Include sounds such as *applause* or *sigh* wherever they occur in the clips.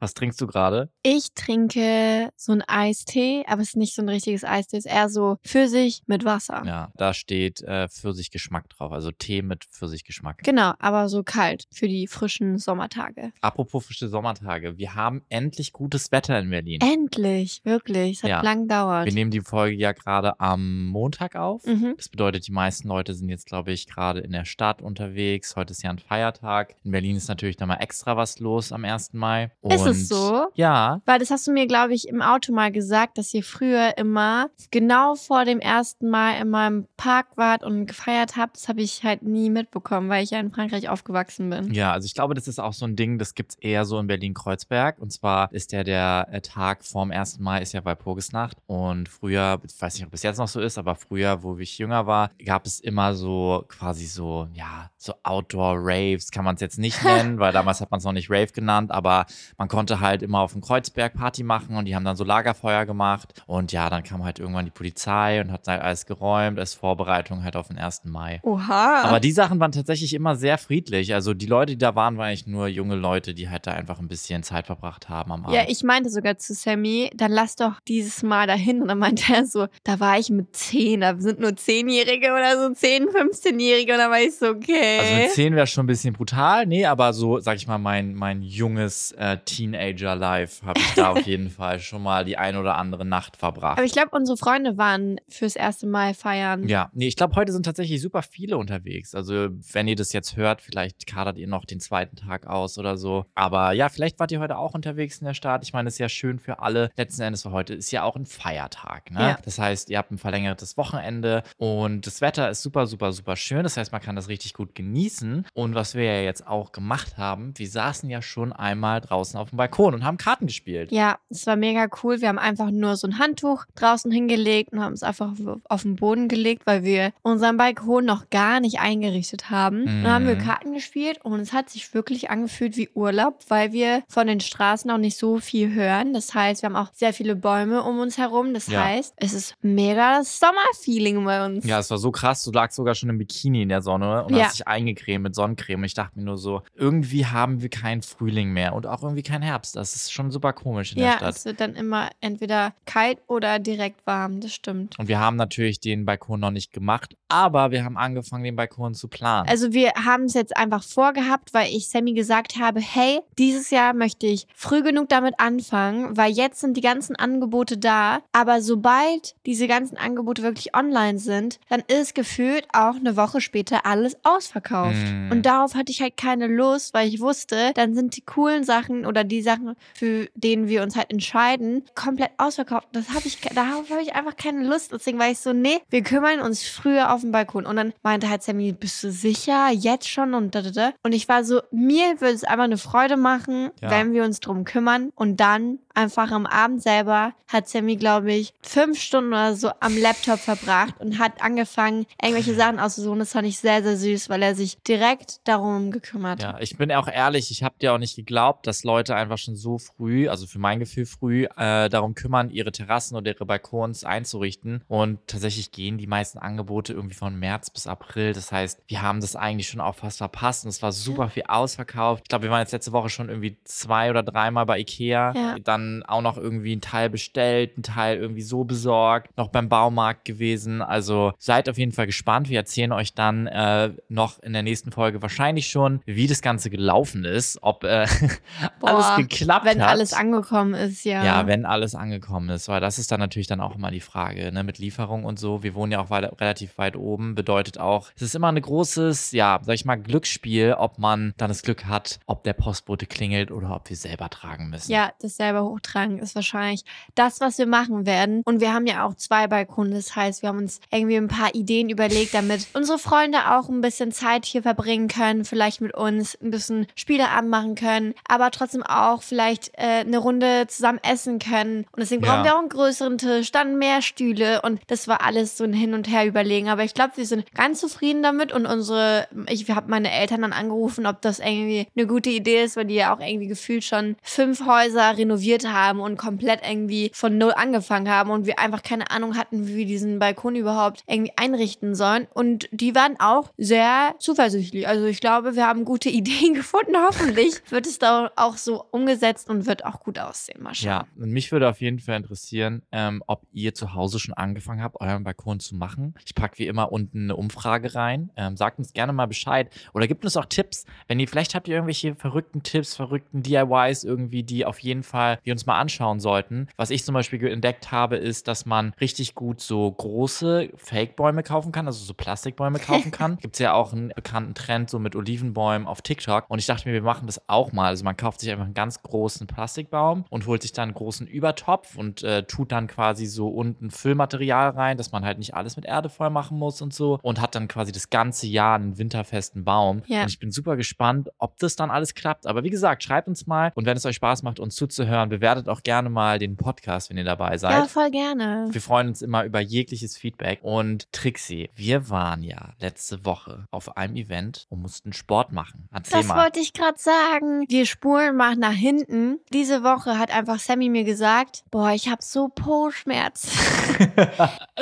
Was trinkst du gerade? Ich trinke so ein Eistee, aber es ist nicht so ein richtiges Eistee, es ist eher so Pfirsich mit Wasser. Ja, da steht äh, Pfirsichgeschmack drauf, also Tee mit Pfirsichgeschmack. Genau, aber so kalt für die frischen Sommertage. Apropos frische Sommertage, wir haben endlich gutes Wetter in Berlin. Endlich, wirklich. Es hat Ja. lang gedauert. Wir nehmen die Folge ja gerade am Montag auf. Mhm. Das bedeutet, die meisten Leute sind jetzt, glaube ich, gerade in der Stadt unterwegs. Heute ist ja ein Feiertag. In Berlin ist natürlich nochmal extra was los am 1. Mai. Ist es so? Ja. Weil das hast du mir, glaube ich, im Auto mal gesagt, dass ihr früher immer genau vor dem ersten Mal immer im Park wart und gefeiert habt. Das habe ich halt nie mitbekommen, weil ich ja in Frankreich aufgewachsen bin. Ja, also ich glaube, das ist auch so ein Ding, das gibt's eher so in Berlin-Kreuzberg. Und zwar ist der, der äh, Tag vorm 1. Mai ist ja Walpurgisnacht. Und früher, ich weiß nicht, ob es jetzt noch so ist, aber früher, wo ich jünger war, gab es immer so quasi so, ja, so Outdoor-Raves, kann man es jetzt nicht *laughs* nennen, weil damals hat man es noch nicht Rave genannt, aber man konnte halt immer auf dem Kreuzberg Party machen und die haben dann so Lagerfeuer gemacht. Und ja, dann kam halt irgendwann die Polizei und hat halt alles geräumt als Vorbereitung halt auf den 1. Mai. Oha. Aber die Sachen waren tatsächlich immer sehr friedlich. Also die Leute, die da waren, waren eigentlich nur junge Leute, die halt da einfach ein bisschen Zeit verbracht haben am Abend. ja, ich meinte sogar zu Sammy, dann lass doch dieses Mal dahin. Und dann meinte er so, da war ich mit 10, da sind nur 10-Jährige oder so 10, 15-Jährige. Und dann war ich so, okay. also mit 10 wäre schon ein bisschen brutal. Nee, aber so, sag ich mal, mein, mein junges äh, Teenager-Life habe ich da auf jeden Fall schon mal die ein oder andere Nacht verbracht. Aber ich glaube, unsere Freunde waren fürs erste Mal feiern. Ja, nee, ich glaube, heute sind tatsächlich super viele unterwegs. Also, wenn ihr das jetzt hört, vielleicht kadert ihr noch den zweiten Tag aus oder so. Aber ja, vielleicht wart ihr heute auch unterwegs in der Stadt. Ich meine, es ist ja schön für alle. Letzten Endes, weil heute ist ja auch ein Feiertag. Ne? Ja. Das heißt, ihr habt ein verlängertes Wochenende und das Wetter ist super, super, super schön. Das heißt, man kann das richtig gut genießen. Und was wir ja jetzt auch gemacht haben, wir saßen ja schon einmal draußen auf dem Balkon und haben Karten gespielt. Ja, es war mega cool. Wir haben einfach nur so ein Handtuch draußen hingelegt und haben es einfach auf den Boden gelegt, weil wir unseren Balkon noch gar nicht eingerichtet haben. Mhm. Dann haben wir Karten gespielt und es hat sich wirklich angefühlt wie Urlaub, weil wir von den Straßen auch nicht so viel hören. Das heißt, wir haben auch sehr viele Bäume um uns herum. Das Ja. heißt, es ist mega das Sommerfeeling bei uns. Ja, es war so krass. Du lagst sogar schon im Bikini in der Sonne und Ja. hast dich eingecremt mit Sonnencreme. Ich dachte mir nur so, irgendwie haben wir keinen Frühling mehr und auch irgendwie keinen Herbst. Das ist schon super komisch in Ja, der Stadt. es wird dann immer entweder kalt oder direkt warm. Das stimmt. Und wir haben natürlich den Balkon noch nicht gemacht, aber wir haben angefangen, den Balkon zu planen. Also wir haben es jetzt einfach vorgehabt, weil ich Sammy gesagt habe, hey, dieses Jahr möchte ich früh genug damit anfangen, weil jetzt sind die ganzen Angebote da. Aber sobald diese ganzen Angebote wirklich online sind, dann ist gefühlt auch eine Woche später alles ausverkauft. Mm. Und darauf hatte ich halt keine Lust, weil ich wusste, dann sind die coolen Sachen oder die Sachen, für denen wir uns halt entscheiden, komplett ausverkauft. Das habe ich, darauf habe ich einfach keine Lust. Deswegen war ich so, nee, wir kümmern uns früher auf dem Balkon. Und dann meinte halt Sammy, bist du sicher? Jetzt schon? Und da, da, da. Und ich war so, mir würde es einfach eine Freude machen, Ja. wenn wir uns drum kümmern. Und dann einfach am Abend selber hat Sammy, glaube ich, fünf Stunden oder so am Laptop verbracht und hat angefangen, irgendwelche Sachen auszusuchen. Das fand ich sehr, sehr süß, weil er sich direkt darum gekümmert hat. Ja, ich bin auch ehrlich, ich habe dir auch nicht geglaubt, dass Leute einfach schon so früh, also für mein Gefühl früh, äh, darum kümmern, ihre Terrassen oder ihre Balkons einzurichten. Und tatsächlich gehen die meisten Angebote irgendwie von März bis April. Das heißt, wir haben das eigentlich schon auch fast verpasst und es war super viel ausverkauft. Ich glaube, wir waren jetzt letzte Woche schon irgendwie zwei oder dreimal bei Ikea. Ja. Dann auch noch irgendwie ein Teil bestellt, ein Teil irgendwie so besorgt, noch beim Baumarkt gewesen. Also seid auf jeden Fall gespannt. Wir erzählen euch dann äh, noch in der nächsten Folge wahrscheinlich schon, wie das Ganze gelaufen ist, ob äh, *laughs* alles Boah, geklappt Wenn hat. alles angekommen ist, ja. Ja, wenn alles angekommen ist, weil das ist dann natürlich dann auch immer die Frage, ne, mit Lieferung und so. Wir wohnen ja auch weit, relativ weit oben, bedeutet auch, es ist immer ein großes, ja, sag ich mal, Glücksspiel, ob man dann das Glück hat, ob der Postbote klingelt oder ob wir selber tragen müssen. Ja, das selber hochtragen ist wahrscheinlich das, was wir machen werden. Und wir haben ja auch zwei Balkone. Das heißt, wir haben uns irgendwie ein paar Ideen überlegt, damit unsere Freunde auch ein bisschen Zeit hier verbringen können, vielleicht mit uns ein bisschen Spieleabend machen können, aber trotzdem auch vielleicht äh, eine Runde zusammen essen können. Und deswegen Ja. brauchen wir auch einen größeren Tisch, dann mehr Stühle. Und das war alles so ein Hin und Her überlegen. Aber ich glaube, wir sind ganz zufrieden damit. Und unsere, ich habe meine Eltern dann angerufen, ob das irgendwie eine gute Idee ist, weil die ja auch irgendwie gefühlt schon fünf Häuser renoviert trainiert haben und komplett irgendwie von null angefangen haben und wir einfach keine Ahnung hatten, wie wir diesen Balkon überhaupt irgendwie einrichten sollen. Und die waren auch sehr zuversichtlich. Also ich glaube, wir haben gute *laughs* Ideen gefunden. Hoffentlich wird es da auch so umgesetzt und wird auch gut aussehen. Mal. Ja, und mich würde auf jeden Fall interessieren, ähm, ob ihr zu Hause schon angefangen habt, euren Balkon zu machen. Ich packe wie immer unten eine Umfrage rein. Ähm, sagt uns gerne mal Bescheid. Oder gibt uns auch Tipps. Wenn ihr, vielleicht habt ihr irgendwelche verrückten Tipps, verrückten DIYs irgendwie, die auf jeden Fall wir uns mal anschauen sollten. Was ich zum Beispiel entdeckt habe, ist, dass man richtig gut so große Fake-Bäume kaufen kann, also so Plastikbäume *laughs* kaufen kann. Gibt es ja auch einen bekannten Trend so mit Olivenbäumen auf TikTok. Und ich dachte mir, wir machen das auch mal. Also man kauft sich einfach einen ganz großen Plastikbaum und holt sich dann einen großen Übertopf und äh, tut dann quasi so unten Füllmaterial rein, dass man halt nicht alles mit Erde voll machen muss und so. Und hat dann quasi das ganze Jahr einen winterfesten Baum. Ja. Und ich bin super gespannt, ob das dann alles klappt. Aber wie gesagt, schreibt uns mal und wenn es euch Spaß macht, uns zuzuhören, bewertet auch gerne mal den Podcast, wenn ihr dabei seid. Ja, voll gerne. Wir freuen uns immer über jegliches Feedback. Und Trixie, wir waren ja letzte Woche auf einem Event und mussten Sport machen. Erzähl Das mal. wollte ich gerade sagen. Wir spulen mal nach hinten. Diese Woche hat einfach Sammy mir gesagt, boah, ich habe so Po-Schmerzen. *laughs*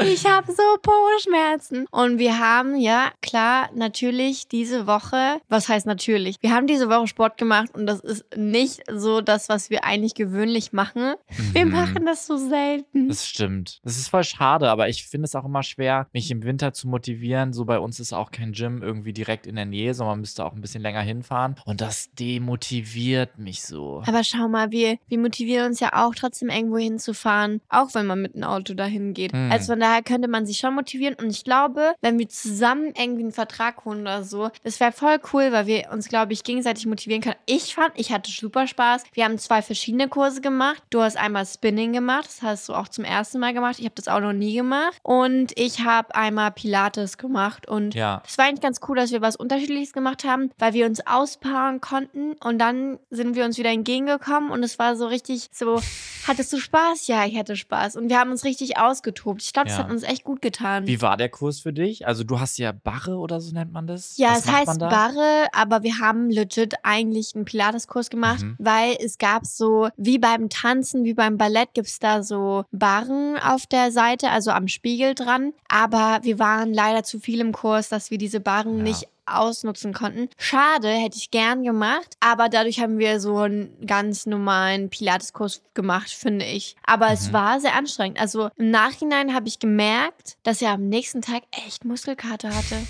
ich habe so Po-Schmerzen. Und wir haben, ja, klar, natürlich diese Woche, was heißt natürlich? Wir haben diese Woche Sport gemacht und das ist nicht so das, was wir eigentlich gewöhnlich machen. Wir Mhm. machen das so selten. Das stimmt. Das ist voll schade, aber ich finde es auch immer schwer, mich im Winter zu motivieren. So bei uns ist auch kein Gym irgendwie direkt in der Nähe, sondern man müsste auch ein bisschen länger hinfahren. Und das demotiviert mich so. Aber schau mal, wir, wir motivieren uns ja auch trotzdem irgendwo hinzufahren, auch wenn man mit einem Auto dahin geht. Hm. Also von daher könnte man sich schon motivieren. Und ich glaube, wenn wir zusammen irgendwie einen Vertrag holen oder so, das wäre voll cool, weil wir uns, glaube ich, gegenseitig motivieren können. Ich fand, ich hatte super Spaß. Wir haben zwei verschiedene Kurse gemacht. Du hast einmal Spinning gemacht, das hast du auch zum ersten Mal gemacht. Ich habe das auch noch nie gemacht. Und ich habe einmal Pilates gemacht. Und Ja. es war eigentlich ganz cool, dass wir was Unterschiedliches gemacht haben, weil wir uns auspowern konnten und dann sind wir uns wieder entgegengekommen und es war so richtig so, hattest du Spaß? Ja, ich hatte Spaß. Und wir haben uns richtig ausgetobt. Ich glaube, das Ja. hat uns echt gut getan. Wie war der Kurs für dich? Also du hast ja Barre oder so nennt man das? Ja, Was es heißt? Barre, aber wir haben legit eigentlich einen Pilates-Kurs gemacht, Mhm. weil es gab so, wie beim Tanzen, wie beim Ballett, gibt es da so Barren auf der Seite, also am Spiegel dran. Aber wir waren leider zu viel im Kurs, dass wir diese Barren Ja. nicht ausnutzen konnten. Schade, hätte ich gern gemacht, aber dadurch haben wir so einen ganz normalen Pilates-Kurs gemacht, finde ich. Aber es Mhm. war sehr anstrengend. Also im Nachhinein habe ich gemerkt, dass er am nächsten Tag echt Muskelkater hatte. *laughs*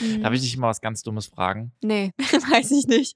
Mhm. Darf ich dich mal was ganz Dummes fragen? Nee, *laughs* weiß ich nicht.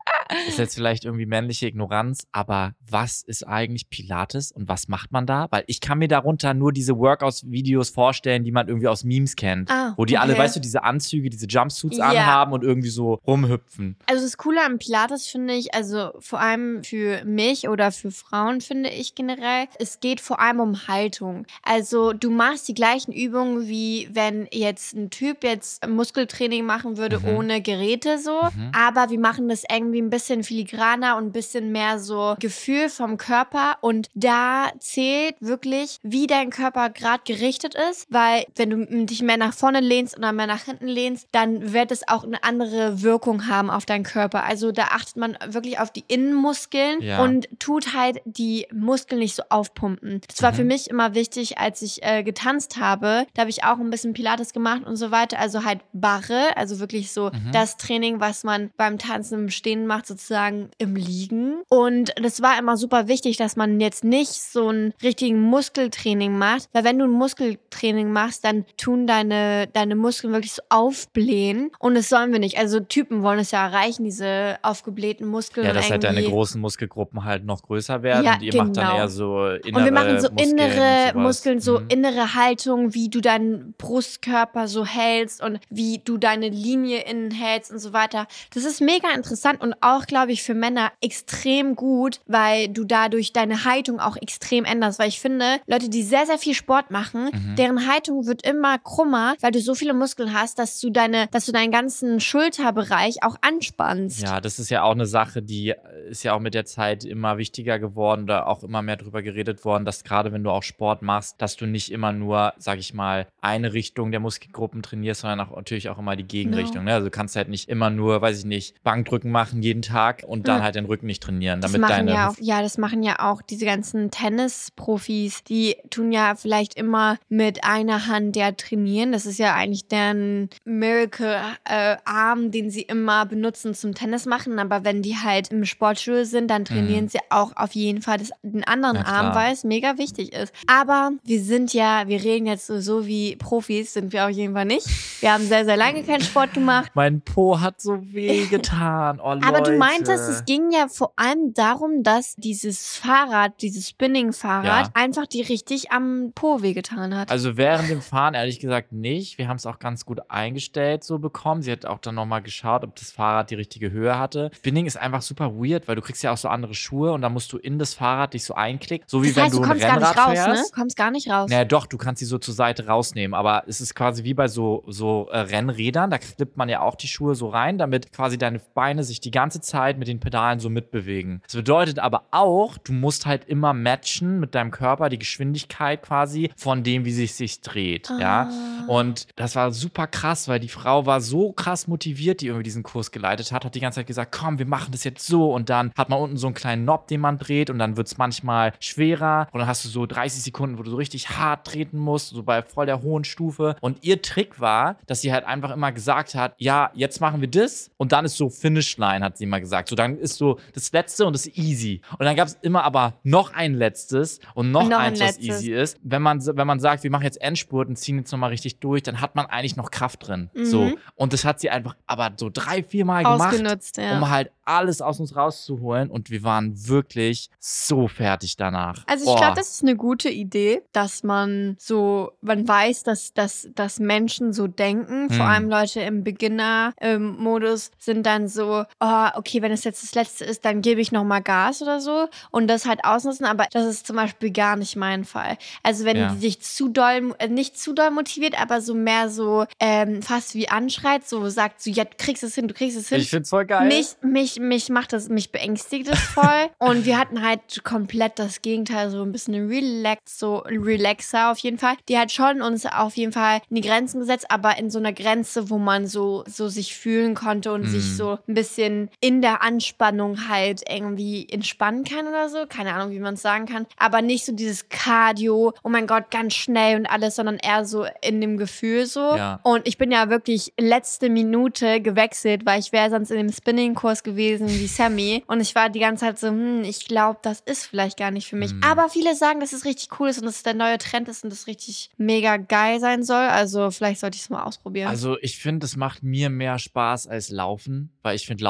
Ist jetzt vielleicht irgendwie männliche Ignoranz, aber was ist eigentlich Pilates und was macht man da? Weil ich kann mir darunter nur diese Workouts-Videos vorstellen, die man irgendwie aus Memes kennt. Ah, Wo die alle, okay. weißt du, diese Anzüge, diese Jumpsuits Ja. anhaben und irgendwie so rumhüpfen. Also das Coole am Pilates finde ich, also vor allem für mich oder für Frauen finde ich generell, es geht vor allem um Haltung. Also du machst die gleichen Übungen wie wenn jetzt ein Typ jetzt Muskeltraining machen würde Mhm. ohne Geräte so, Mhm. aber wir machen das irgendwie ein bisschen filigraner und ein bisschen mehr so Gefühl vom Körper und da zählt wirklich, wie dein Körper gerade gerichtet ist, weil wenn du dich mehr nach vorne lehnst oder mehr nach hinten lehnst, dann wird es auch eine andere Wirkung haben auf deinen Körper. Also da achtet man wirklich auf die Innenmuskeln Ja. und tut halt die Muskeln nicht so aufpumpen. Das war Mhm. für mich immer wichtig, als ich äh, getanzt habe. Da habe ich auch ein bisschen Pilates gemacht und so weiter. Also halt Barre, also wirklich so Mhm. das Training, was man beim Tanzen im Stehen macht, sozusagen im Liegen. Und das war immer super wichtig, dass man jetzt nicht so einen richtigen Muskeltraining macht, weil wenn du ein Muskeltraining machst, dann tun deine, deine Muskeln wirklich so aufblähen und das sollen wir nicht. Also Typen wollen es ja erreichen, diese aufgeblähten Muskeln. Ja, dass halt deine großen Muskelgruppen halt noch größer werden Ja, und ihr macht dann genau. eher so innere Und wir machen so Muskeln innere. Muskeln, so Mhm. innere Haltung, wie du deinen Brustkörper so hältst und wie du deine Linie innen hältst und so weiter. Das ist mega interessant und auch, glaube ich, für Männer extrem gut, weil du dadurch deine Haltung auch extrem änderst. Weil ich finde, Leute, die sehr, sehr viel Sport machen, Mhm. deren Haltung wird immer krummer, weil du so viele Muskeln hast, dass du deine, dass du deinen ganzen Schulterbereich auch anspannst. Ja, das ist ja auch eine Sache, die ist ja auch mit der Zeit immer wichtiger geworden oder auch immer mehr drüber geredet worden, dass gerade wenn du auch Sport machst, dass du nicht immer nur, sag ich mal, eine Richtung der Muskelgruppen trainierst, sondern auch natürlich auch immer die Gegenrichtung. Ne? Also du kannst halt nicht immer nur, weiß ich nicht, Bankdrücken machen jeden Tag und dann Ja. halt den Rücken nicht trainieren, damit deine ja auch, ja, das machen ja auch diese ganzen Tennisprofis. Die tun ja vielleicht immer mit einer Hand ja trainieren. Das ist ja eigentlich deren Miracle-Arm, den sie immer benutzen zum Tennis machen. Aber wenn die halt im Sportstudio sind, dann trainieren sie auch auf jeden Fall das, den anderen Mhm. Na Arm, weil es mega wichtig ist. Aber wir sind ja, wir reden jetzt so, so wie Profis, sind wir auf jeden Fall nicht. Wir haben sehr, sehr lange keinen Sport gemacht. Mein Po hat so weh *laughs* getan. Oh, Aber du Leute. meintest, es ging ja vor allem darum, dass dieses Fahrrad, dieses Spinning-Fahrrad, Ja. einfach die richtig am Po wehgetan hat. Also während dem Fahren ehrlich gesagt nicht. Wir haben es auch ganz gut eingestellt so bekommen. Sie hat auch dann nochmal geschaut, ob das Fahrrad die richtige Höhe hatte. Spinning ist einfach super weird, weil du kriegst ja auch so andere Schuhe und dann musst du in das Fahrrad dich so einklicken. So wie das wenn heißt, du du ein kommst gar Rennrad nicht raus, fährst. ne? Kommst gar nicht raus. Naja, doch, du kannst sie so zur Seite rausnehmen, aber es ist quasi wie bei so, so äh, Rennrädern, da klippt man ja auch die Schuhe so rein, damit quasi deine Beine sich die ganze Zeit mit den Pedalen so mitbewegen. Das bedeutet aber auch, du musst halt immer matchen mit deinem Körper die Geschwindigkeit quasi von dem, wie sich sich dreht, ja. Ah. Und das war super krass, weil die Frau war so krass motiviert, die irgendwie diesen Kurs geleitet hat, hat die ganze Zeit gesagt, komm, wir machen das jetzt so und dann hat man unten so einen kleinen Knob, den man dreht und dann wird es manchmal schwerer und dann hast du so 30 Sekunden, wo du so richtig hart treten musst, so bei voll der hohen Stufe. Und ihr Trick war, dass sie halt einfach immer gesagt hat, ja, jetzt machen wir das und dann ist so Finishline, hat sie immer gesagt. So, dann ist so das Letzte und das easy. Und dann gab es immer aber noch ein letztes und noch, Und noch ein eins, was letztes. easy ist. Wenn man, wenn man sagt, wir machen jetzt Endspurt und ziehen jetzt nochmal richtig durch, dann hat man eigentlich noch Kraft drin. So. Mhm. Und das hat sie einfach aber so drei, vier Mal gemacht ja. um halt alles aus uns rauszuholen. Und wir waren wirklich so fertig danach. Also ich glaube, das ist eine gute Idee, dass man so, man weiß, dass, dass, dass Menschen so denken. Vor Hm. allem Leute im Beginner-Modus sind dann so, oh, okay, wenn es jetzt das Letzte ist, dann gebe ich nochmal Gas oder so und das halt ausnutzen. Aber das ist zum Beispiel gar nicht mein Fall. Also wenn Ja. die dich zu doll, äh, nicht zu doll motiviert, aber so mehr so ähm, fast wie anschreit, so sagt so, ja, du kriegst es hin, du kriegst es hin. Ich find's voll geil. Mich, mich, mich macht das, mich beängstigt es voll. *laughs* und wir hatten halt komplett das Gegenteil, so ein bisschen relax, so relaxer auf jeden Fall. Die hat schon uns auf jeden Fall in die Grenzen gesetzt, aber in so einer Grenze, wo man so, so sich fühlen konnte und Mhm. sich so ein bisschen in der Anspannung halt irgendwie entspannen kann oder so. Keine Ahnung, wie man es sagen kann. Aber nicht so dieses Cardio, oh mein Gott, ganz schnell und alles, sondern eher so in dem Gefühl so. Ja. Und ich bin ja wirklich letzte Minute gewechselt, weil ich wäre sonst in dem Spinning-Kurs gewesen wie Sammy. *laughs* Und ich war die ganze Zeit so, hm, ich glaube, das ist vielleicht gar nicht für mich. Mhm. Aber viele sagen, dass es richtig cool ist und dass es der neue Trend ist und das richtig mega geil sein soll. Also vielleicht sollte ich es mal ausprobieren. Also ich finde, es macht mir mehr Spaß als Laufen, weil ich finde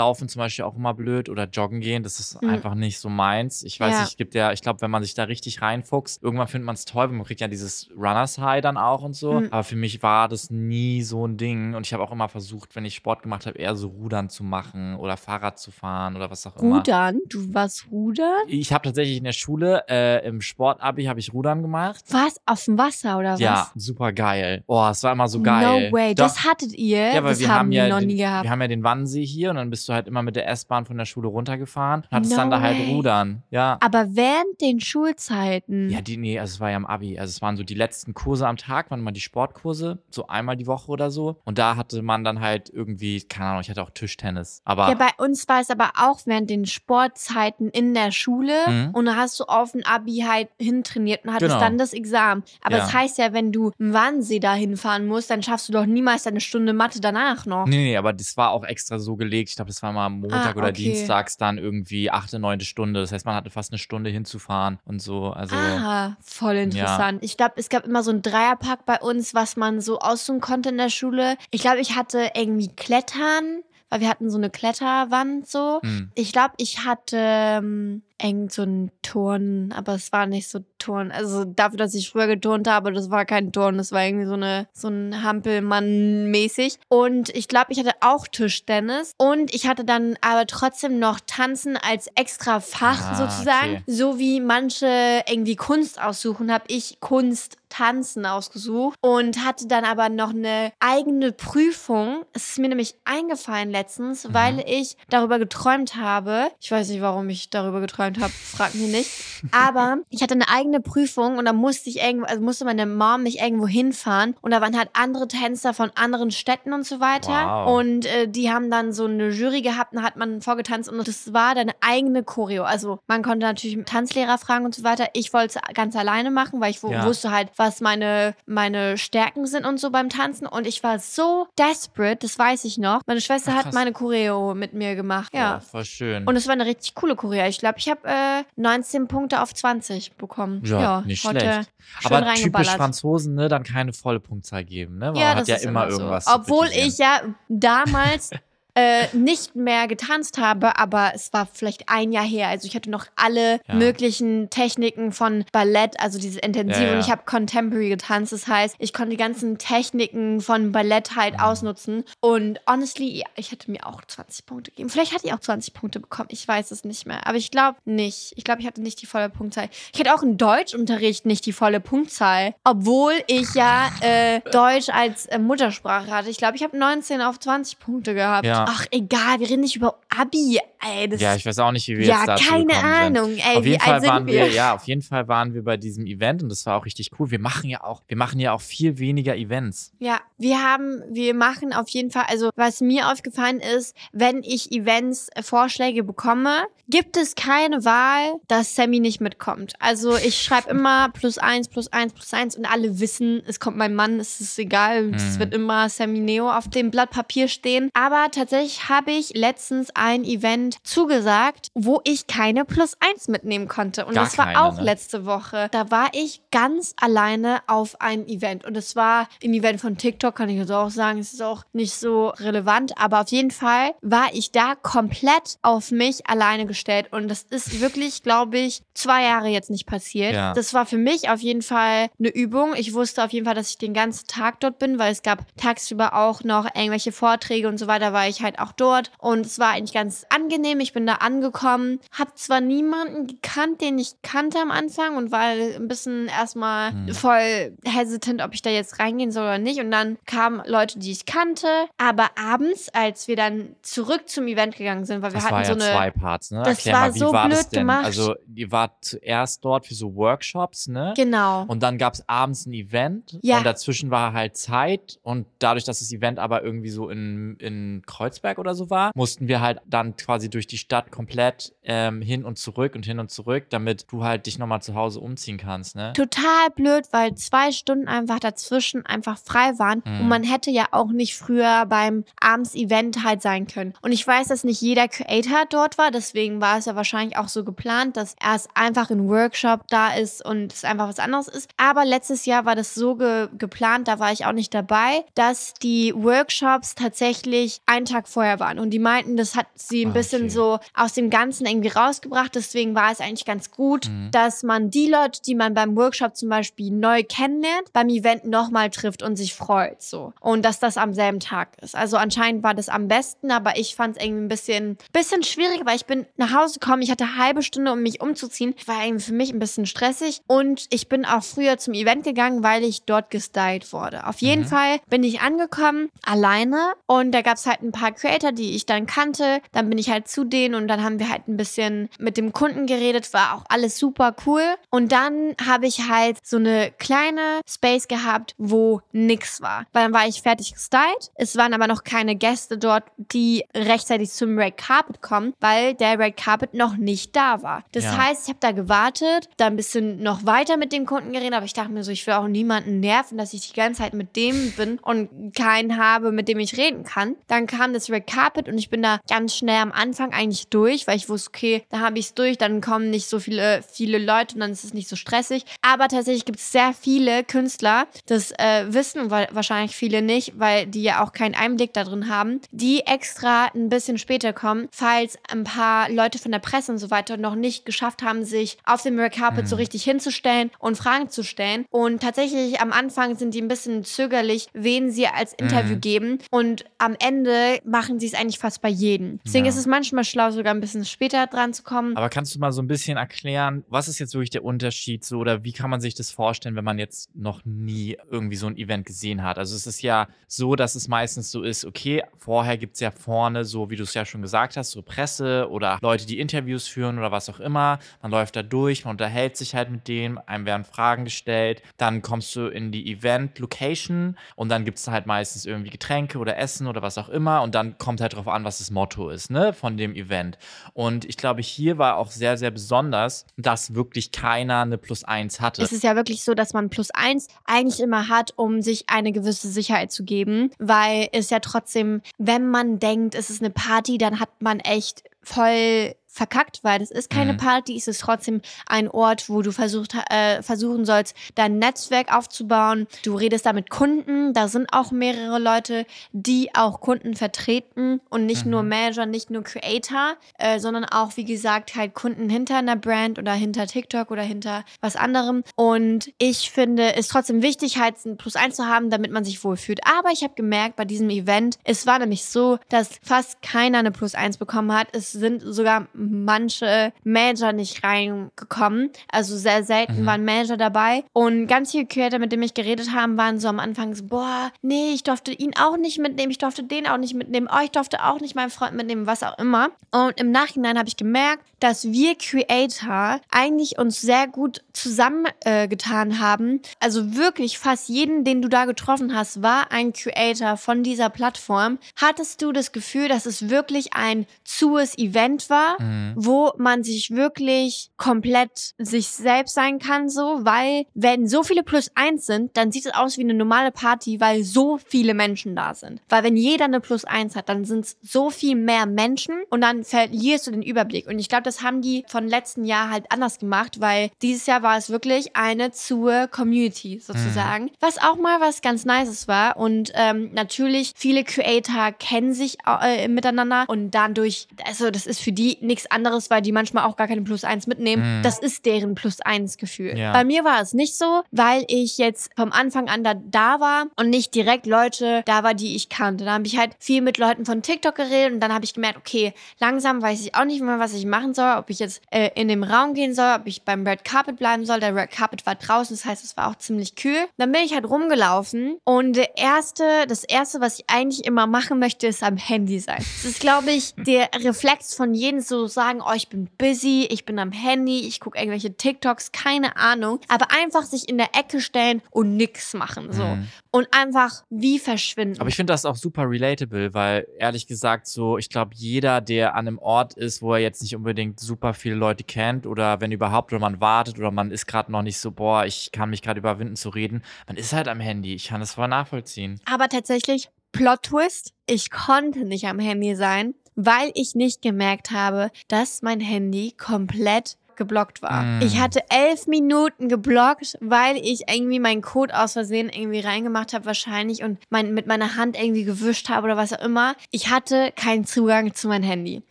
Laufbandlaufen zum Beispiel auch immer blöd oder Joggen gehen, das ist Mhm. einfach nicht so meins. Ich weiß Ja. nicht, es gibt ja, ich glaube, wenn man sich da richtig reinfuchst, irgendwann findet man es toll, weil man kriegt ja dieses Runners High dann auch und so. Mhm. Aber für mich war das nie so ein Ding und ich habe auch immer versucht, wenn ich Sport gemacht habe, eher so Rudern zu machen oder Fahrrad zu fahren oder was auch immer. Rudern? Du warst Rudern? Ich habe tatsächlich in der Schule, äh, im Sportabi habe ich Rudern gemacht. Was? Auf dem Wasser oder was? Ja, super geil. Oh, es war immer so geil. No way. Doch. Das hattet ihr? Ja, weil das wir haben haben wir ja noch den, nie gehabt. Wir haben ja den Wannsee hier und dann bist du halt immer mit der S-Bahn von der Schule runtergefahren und hattest No dann da halt. Rudern. Ja. Aber während den Schulzeiten. Ja, die, nee, also es war ja im Abi. Also es waren so die letzten Kurse am Tag, waren immer die Sportkurse, so einmal die Woche oder so. Und da hatte man dann halt irgendwie, keine Ahnung, ich hatte auch Tischtennis. Aber Ja, bei uns war es aber auch während den Sportzeiten in der Schule Mhm. und da hast du auf ein Abi halt hintrainiert und hattest Genau. dann das Examen. Aber Ja. das heißt ja, wenn du im Wannsee da hinfahren musst, dann schaffst du doch niemals deine Stunde Mathe danach noch. Nee, nee, aber das war auch extra so gelegt. Ich glaube, das war mal Montag Ah, oder okay. Dienstags dann irgendwie achte, neunte Stunde. Das heißt, man hatte fast eine Stunde hinzufahren und so. Also Ah, voll interessant. Ich glaube, es gab immer so ein Dreierpack bei uns, was man so aussuchen konnte in der Schule. Ich glaube, ich hatte irgendwie Klettern, weil wir hatten so eine Kletterwand so. hm. Ich glaube, ich hatte ähm, irgend so ein Turn, aber es war nicht so Turn. Also dafür, dass ich früher geturnt habe, das war kein Turn, das war irgendwie so eine so ein Hampelmann mäßig. Und ich glaube, ich hatte auch Tischtennis und ich hatte dann aber trotzdem noch Tanzen als extra Fach Ah, sozusagen. okay. So wie manche irgendwie Kunst aussuchen, habe ich Kunst Tanzen ausgesucht und hatte dann aber noch eine eigene Prüfung. Es ist mir nämlich eingefallen letztens, Mhm. weil ich darüber geträumt habe. Ich weiß nicht, warum ich darüber geträumt habe, frag mich nicht. Aber ich hatte eine eigene Prüfung und da musste ich irgendwo, also musste meine Mom mich irgendwo hinfahren und da waren halt andere Tänzer von anderen Städten und so weiter. Wow. Und äh, die haben dann so eine Jury gehabt und hat man vorgetanzt und das war deine eigene Choreo. Also man konnte natürlich Tanzlehrer fragen und so weiter. Ich wollte es ganz alleine machen, weil ich Ja. wusste halt, was meine, meine Stärken sind und so beim Tanzen. Und ich war so desperate, das weiß ich noch. Meine Schwester Ach, hat meine Choreo mit mir gemacht. Ja. Boah, voll schön. Und es war eine richtig coole Choreo. Ich glaube, ich habe äh, 19 Punkte auf 20 bekommen. ja, nicht heute schlecht. Aber typisch. Franzosen, ne, dann keine volle Punktzahl geben, ne? Man Ja, hat das ja ist immer immer so. irgendwas. zu Obwohl ich ja damals *laughs* äh, nicht mehr getanzt habe, aber es war vielleicht ein Jahr her. Also ich hatte noch alle Ja. möglichen Techniken von Ballett, also diese Intensive. Ja, ja. Und ich habe Contemporary getanzt. Das heißt, ich konnte die ganzen Techniken von Ballett halt Mhm. ausnutzen. Und honestly, ich hätte mir auch 20 Punkte gegeben. Vielleicht hatte ich auch 20 Punkte bekommen. Ich weiß es nicht mehr. Aber ich glaube nicht. Ich glaube, ich hatte nicht die volle Punktzahl. Ich hatte auch im Deutschunterricht nicht die volle Punktzahl. Obwohl ich ja äh, Deutsch als äh, Muttersprache hatte. Ich glaube, ich habe 19 auf 20 Punkte gehabt. Ja. Ach, egal. Wir reden nicht über Abi. Ey, das Ja, ich weiß auch nicht, wie wir ja jetzt dazu keine gekommen sind. Ahnung. Ey, auf wie jeden Fall waren wir? wir, ja, auf jeden Fall waren wir bei diesem Event und das war auch richtig cool. Wir machen ja auch, wir machen ja auch viel weniger Events. Ja, wir haben, wir machen auf jeden Fall, also was mir aufgefallen ist, wenn ich Events äh, Vorschläge bekomme, gibt es keine Wahl, dass Sammy nicht mitkommt. Also ich schreibe *laughs* immer plus eins, plus eins, plus eins und alle wissen, es kommt mein Mann, es ist egal, es Mhm. wird immer Sammy Neo auf dem Blatt Papier stehen. Aber tatsächlich habe ich letztens ein Event zugesagt, wo ich keine plus eins mitnehmen konnte. Und Gar das war keine, auch ne? letzte Woche. Da war ich ganz alleine auf ein Event. Und es war ein Event von TikTok, kann ich jetzt auch sagen. Es ist auch nicht so relevant. Aber auf jeden Fall war ich da komplett auf mich alleine gestellt. Und das ist wirklich, glaube ich, zwei Jahre jetzt nicht passiert. Ja. Das war für mich auf jeden Fall eine Übung. Ich wusste auf jeden Fall, dass ich den ganzen Tag dort bin, weil es gab tagsüber auch noch irgendwelche Vorträge und so weiter, war ich halt auch dort. Und es war eigentlich ganz angenehm. Ich bin da angekommen, habe zwar niemanden gekannt, den ich kannte am Anfang und war ein bisschen erstmal Hm. voll hesitant, ob ich da jetzt reingehen soll oder nicht. Und dann kamen Leute, die ich kannte. Aber abends, als wir dann zurück zum Event gegangen sind, weil wir Das hatten war ja so eine zwei Parts, ne? Das Erklär war mal, so war blöd gemacht. Also, ihr wart zuerst dort für so Workshops, ne? Genau. Und dann gab es abends ein Event Ja. und dazwischen war halt Zeit und dadurch, dass das Event aber irgendwie so in, in Kreuzberg oder so war, mussten wir halt dann quasi durch die Stadt komplett ähm, hin und zurück und hin und zurück, damit du halt dich nochmal zu Hause umziehen kannst, ne? Total blöd, weil zwei Stunden einfach dazwischen einfach frei waren Mhm. und man hätte ja auch nicht früher beim Abends-Event halt sein können. Und ich weiß, dass nicht jeder Creator dort war, deswegen war es ja wahrscheinlich auch so geplant, dass erst einfach ein Workshop da ist und es einfach was anderes ist. Aber letztes Jahr war das so ge geplant, da war ich auch nicht dabei, dass die Workshops tatsächlich einen Tag vorher waren. Und die meinten, das hat sie ein Ah, bisschen okay. so aus dem Ganzen irgendwie rausgebracht. Deswegen war es eigentlich ganz gut, Mhm. dass man die Leute, die man beim Workshop zum Beispiel neu kennenlernt, beim Event nochmal trifft und sich freut. So. Und dass das am selben Tag ist. Also anscheinend war das am besten, aber ich fand es irgendwie ein bisschen, bisschen schwierig, weil ich bin nach Hause gekommen, ich hatte eine halbe Stunde, um mich umzuziehen. War irgendwie für mich ein bisschen stressig. Und ich bin auch früher zum Event gegangen, weil ich dort gestylt wurde. Auf jeden Mhm. Fall bin ich angekommen, alleine. Und da gab es halt ein paar Creator, die ich dann kannte. Dann bin ich halt zu denen und dann haben wir halt ein bisschen mit dem Kunden geredet. War auch alles super cool. Und dann habe ich halt so eine kleine Space gehabt, wo nix war. Weil dann war ich fertig gestylt. Es waren aber noch keine Gäste dort, die rechtzeitig zum Red Carpet kommen, weil der Red Carpet noch nicht da war. Das Ja. heißt, ich habe da gewartet, da ein bisschen noch weiter mit dem Kunden geredet, aber ich dachte mir so, ich will auch niemanden nerven, dass ich die ganze Zeit mit dem bin und keinen habe, mit dem ich reden kann. Dann kam das Red Carpet und ich bin da ganz schnell am Anfang eigentlich durch, weil ich wusste, okay, da habe ich es durch, dann kommen nicht so viele, viele Leute und dann ist es nicht so stressig. Aber tatsächlich gibt es sehr viele Künstler, das äh, wissen wa- wahrscheinlich viele nicht, weil die ja auch keinen Einblick da drin haben, die extra ein bisschen später kommen, falls ein paar Leute von der Presse und so weiter noch nicht geschafft haben, sich auf dem Red Carpet so richtig hinzustellen und Fragen zu stellen. Und tatsächlich am Anfang sind die ein bisschen zögerlich, wen sie als Interview Mhm. geben. Und am Ende machen sie es eigentlich fast bei jedem. Deswegen Ja. ist es manchmal schlau, sogar ein bisschen später dran zu kommen. Aber kannst du mal so ein bisschen erklären, was ist jetzt wirklich der Unterschied so oder wie kann man sich das vorstellen, wenn man jetzt noch nie irgendwie so ein Event gesehen hat? Also es ist ja so, dass es meistens so ist, okay, vorher gibt es ja vorne so, wie du es ja schon gesagt hast, so Presse oder Leute, die Interviews führen oder was auch immer. Man läuft da durch, man unterhält sich halt mit denen, einem werden Fragen gestellt, dann kommst du in die Event-Location und dann gibt es halt meistens irgendwie Getränke oder Essen oder was auch immer und dann kommt halt drauf an, was das Motto ist, ne, von dem Event. Und ich glaube, hier war auch sehr, sehr besonders, dass wirklich keiner eine Plus eins hatte. Es ist ja wirklich so, dass man plus eins eigentlich immer hat, um sich eine gewisse Sicherheit zu geben, weil es ja trotzdem, wenn man denkt, es ist eine Party, dann hat man echt voll verkackt, weil das ist keine Mhm. Party, es ist trotzdem ein Ort, wo du versucht, äh, versuchen sollst, dein Netzwerk aufzubauen. Du redest da mit Kunden, da sind auch mehrere Leute, die auch Kunden vertreten und nicht Mhm. nur Manager, nicht nur Creator, äh, sondern auch, wie gesagt, halt Kunden hinter einer Brand oder hinter TikTok oder hinter was anderem. Und ich finde es trotzdem wichtig, halt ein Plus eins zu haben, damit man sich wohlfühlt. Aber ich habe gemerkt, bei diesem Event, es war nämlich so, dass fast keiner eine Plus eins bekommen hat. Es sind sogar manche Manager nicht reingekommen. Also sehr selten Mhm. waren Manager dabei. Und ganz viele Creator, mit denen ich geredet habe, waren so am Anfang so, boah, nee, ich durfte ihn auch nicht mitnehmen, ich durfte den auch nicht mitnehmen, oh, ich durfte auch nicht meinen Freund mitnehmen, was auch immer. Und im Nachhinein habe ich gemerkt, dass wir Creator eigentlich uns sehr gut zusammengetan äh, haben. Also wirklich fast jeden, den du da getroffen hast, war ein Creator von dieser Plattform. Hattest du das Gefühl, dass es wirklich ein zues Event war? Mhm. Wo man sich wirklich komplett sich selbst sein kann, so, weil wenn so viele plus eins sind, dann sieht es aus wie eine normale Party, weil so viele Menschen da sind. Weil wenn jeder eine plus eins hat, dann sind es so viel mehr Menschen und dann verlierst du den Überblick. Und ich glaube, das haben die von letzten Jahr halt anders gemacht, weil dieses Jahr war es wirklich eine zur Community sozusagen, was auch mal was ganz Nices war. Und ähm, natürlich, viele Creator kennen sich äh, miteinander und dadurch, also das ist für die nichts anderes, weil die manchmal auch gar keine Plus eins mitnehmen. Mhm. Das ist deren Plus eins Gefühl. Ja. Bei mir war es nicht so, weil ich jetzt vom Anfang an da, da war und nicht direkt Leute da war, die ich kannte. Da habe ich halt viel mit Leuten von TikTok geredet und dann habe ich gemerkt, okay, langsam weiß ich auch nicht mehr, was ich machen soll, ob ich jetzt äh, in den Raum gehen soll, ob ich beim Red Carpet bleiben soll. Der Red Carpet war draußen, das heißt, es war auch ziemlich kühl. Dann bin ich halt rumgelaufen und der erste, das erste, was ich eigentlich immer machen möchte, ist am Handy sein. Das ist, glaube ich, der Reflex von jedem so sagen, oh, ich bin busy, ich bin am Handy, ich gucke irgendwelche TikToks, keine Ahnung. Aber einfach sich in der Ecke stellen und nix machen, so. Mhm. Und einfach wie verschwinden. Aber ich finde das auch super relatable, weil ehrlich gesagt so, ich glaube, jeder, der an einem Ort ist, wo er jetzt nicht unbedingt super viele Leute kennt oder wenn überhaupt oder man wartet oder man ist gerade noch nicht so, boah, ich kann mich gerade überwinden zu reden, man ist halt am Handy. Ich kann das voll nachvollziehen. Aber tatsächlich, Plot Twist, ich konnte nicht am Handy sein, weil ich nicht gemerkt habe, dass mein Handy komplett geblockt war. Mm. Ich hatte elf Minuten geblockt, weil ich irgendwie meinen Code aus Versehen irgendwie reingemacht habe wahrscheinlich und mein, mit meiner Hand irgendwie gewischt habe oder was auch immer. Ich hatte keinen Zugang zu meinem Handy.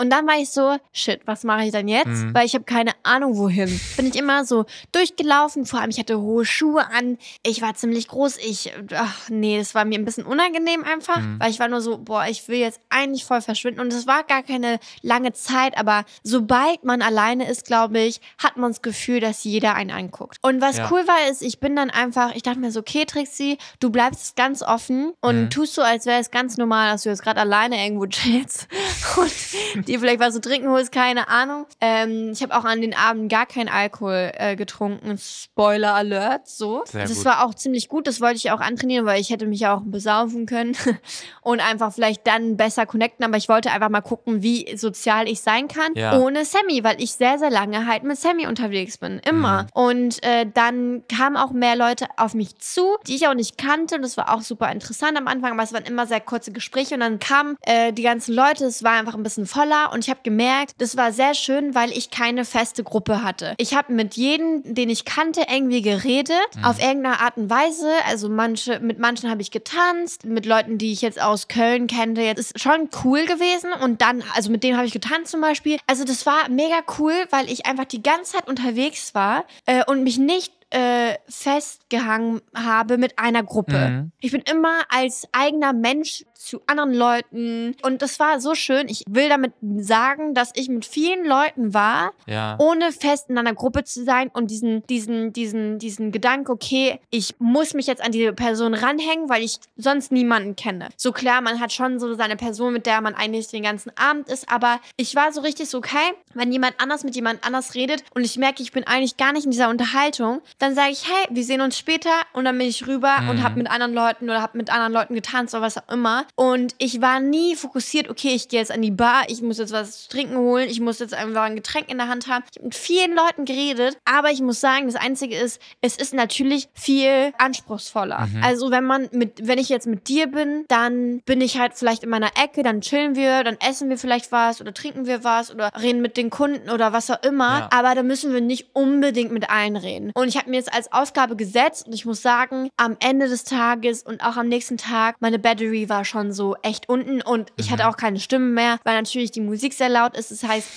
Und dann war ich so, shit, was mache ich dann jetzt? Mhm. Weil ich habe keine Ahnung wohin. Bin ich immer so durchgelaufen, vor allem ich hatte hohe Schuhe an, ich war ziemlich groß, ich, ach nee, das war mir ein bisschen unangenehm einfach, Mhm. weil ich war nur so, boah, ich will jetzt eigentlich voll verschwinden und es war gar keine lange Zeit, aber sobald man alleine ist, glaube ich, hat man das Gefühl, dass jeder einen anguckt. Und was Ja. cool war, ist, ich bin dann einfach, ich dachte mir so, okay, Trixie, du bleibst ganz offen und Mhm. tust so, als wäre es ganz normal, dass du jetzt gerade alleine irgendwo chillst *laughs* und dir vielleicht was zu trinken holst, keine Ahnung. Ähm, ich habe auch an den Abend gar keinen Alkohol äh, getrunken. Spoiler Alert, so. Sehr das gut. war auch ziemlich gut, das wollte ich auch antrainieren, weil ich hätte mich ja auch besaufen können *laughs* und einfach vielleicht dann besser connecten, aber ich wollte einfach mal gucken, wie sozial ich sein kann Ja. ohne Sammy, weil ich sehr, sehr lange halt mit Sammy unterwegs bin, immer. Mhm. Und äh, dann kamen auch mehr Leute auf mich zu, die ich auch nicht kannte und das war auch super interessant am Anfang, aber es waren immer sehr kurze Gespräche und dann kamen äh, die ganzen Leute, es war einfach ein bisschen voller und ich habe gemerkt, das war sehr schön, weil ich keine feste Gruppe hatte. Ich habe mit jedem, den ich kannte, irgendwie geredet, auf irgendeine Art und Weise. Also manche, mit manchen habe ich getanzt, mit Leuten, die ich jetzt aus Köln kannte. Jetzt ist schon cool gewesen und dann, also mit denen habe ich getanzt zum Beispiel. Also das war mega cool, weil ich einfach die ganze Zeit unterwegs war äh, und mich nicht äh, festgehangen habe mit einer Gruppe. Mhm. Ich bin immer als eigener Mensch zu anderen Leuten und das war so schön. Ich will damit sagen, dass ich mit vielen Leuten war, Ja. ohne fest in einer Gruppe zu sein und diesen, diesen, diesen, diesen Gedanke, okay, ich muss mich jetzt an die Person ranhängen, weil ich sonst niemanden kenne. So klar, man hat schon so seine Person, mit der man eigentlich den ganzen Abend ist, aber ich war so richtig so, okay, wenn jemand anders mit jemand anders redet und ich merke, ich bin eigentlich gar nicht in dieser Unterhaltung, dann sage ich, hey, wir sehen uns später und dann bin ich rüber und Mhm. habe mit anderen Leuten oder habe mit anderen Leuten getanzt oder was auch immer. Und ich war nie fokussiert, okay, ich gehe jetzt an die Bar, ich muss jetzt was zu trinken holen, ich muss jetzt einfach ein Getränk in der Hand haben. Ich habe mit vielen Leuten geredet, aber ich muss sagen, das Einzige ist, es ist natürlich viel anspruchsvoller. Mhm. Also wenn man mit, wenn ich jetzt mit dir bin, dann bin ich halt vielleicht in meiner Ecke, dann chillen wir, dann essen wir vielleicht was oder trinken wir was oder reden mit den Kunden oder was auch immer. Ja. Aber da müssen wir nicht unbedingt mit allen reden. Und ich habe mir jetzt als Aufgabe gesetzt und ich muss sagen, am Ende des Tages und auch am nächsten Tag, meine Battery war schon so echt unten und ich Mhm. hatte auch keine Stimme mehr, weil natürlich die Musik sehr laut ist. Das heißt,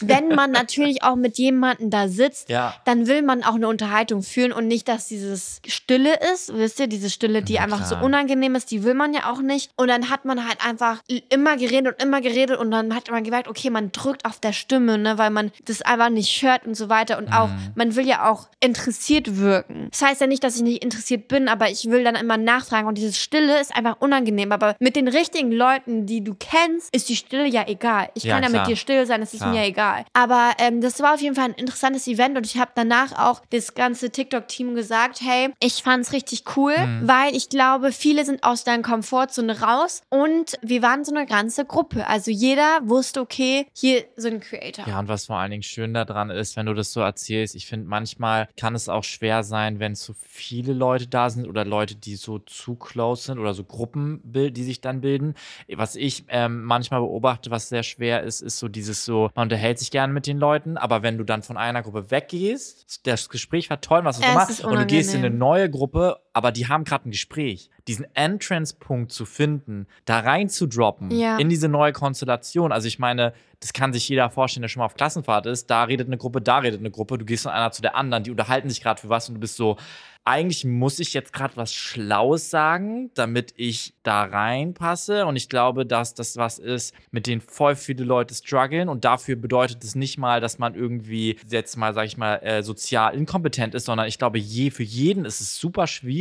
wenn man natürlich auch mit jemandem da sitzt, Ja. dann will man auch eine Unterhaltung führen und nicht, dass dieses Stille ist, wisst ihr, diese Stille, die Ja, einfach so klar. unangenehm ist, die will man ja auch nicht. Und dann hat man halt einfach immer geredet und immer geredet und dann hat man gemerkt, okay, man drückt auf der Stimme, ne, weil man das einfach nicht hört und so weiter. Und auch, Mhm. man will ja auch interessiert wirken. Das heißt ja nicht, dass ich nicht interessiert bin, aber ich will dann immer nachfragen und diese Stille ist einfach unangenehm. Aber mit den richtigen Leuten, die du kennst, ist die Stille ja egal. Ich Ja, kann ja klar. mit dir still sein, das ist Klar. mir ja egal. Aber ähm, das war auf jeden Fall ein interessantes Event und ich habe danach auch das ganze TikTok-Team gesagt, hey, ich fand's richtig cool, Mhm. weil ich glaube, viele sind aus deren Komfortzone raus und wir waren so eine ganze Gruppe. Also jeder wusste, okay, hier sind Creator. Ja, und was vor allen Dingen schön daran ist, wenn du das so erzählst, ich finde, manchmal kann es auch schwer sein, wenn zu viele Leute da sind oder Leute, die so zu close sind oder so Gruppen, die sich dann bilden. Was ich ähm, manchmal beobachte, was sehr schwer ist, ist so dieses so, man unterhält sich gerne mit den Leuten, aber wenn du dann von einer Gruppe weggehst, das Gespräch war toll, was auch Es immer, ist und du gehst in eine neue Gruppe, aber die haben gerade ein Gespräch. Diesen Entrance-Punkt zu finden, da rein zu droppen, Ja. in diese neue Konstellation. Also ich meine, das kann sich jeder vorstellen, der schon mal auf Klassenfahrt ist. Da redet eine Gruppe, da redet eine Gruppe. Du gehst von einer zu der anderen, die unterhalten sich gerade für was und du bist so, eigentlich muss ich jetzt gerade was Schlaues sagen, damit ich da reinpasse. Und ich glaube, dass das was ist, mit dem voll viele Leute strugglen. Und dafür bedeutet es nicht mal, dass man irgendwie jetzt mal, sag ich mal, äh, sozial inkompetent ist, sondern ich glaube, je, für jeden ist es super schwierig,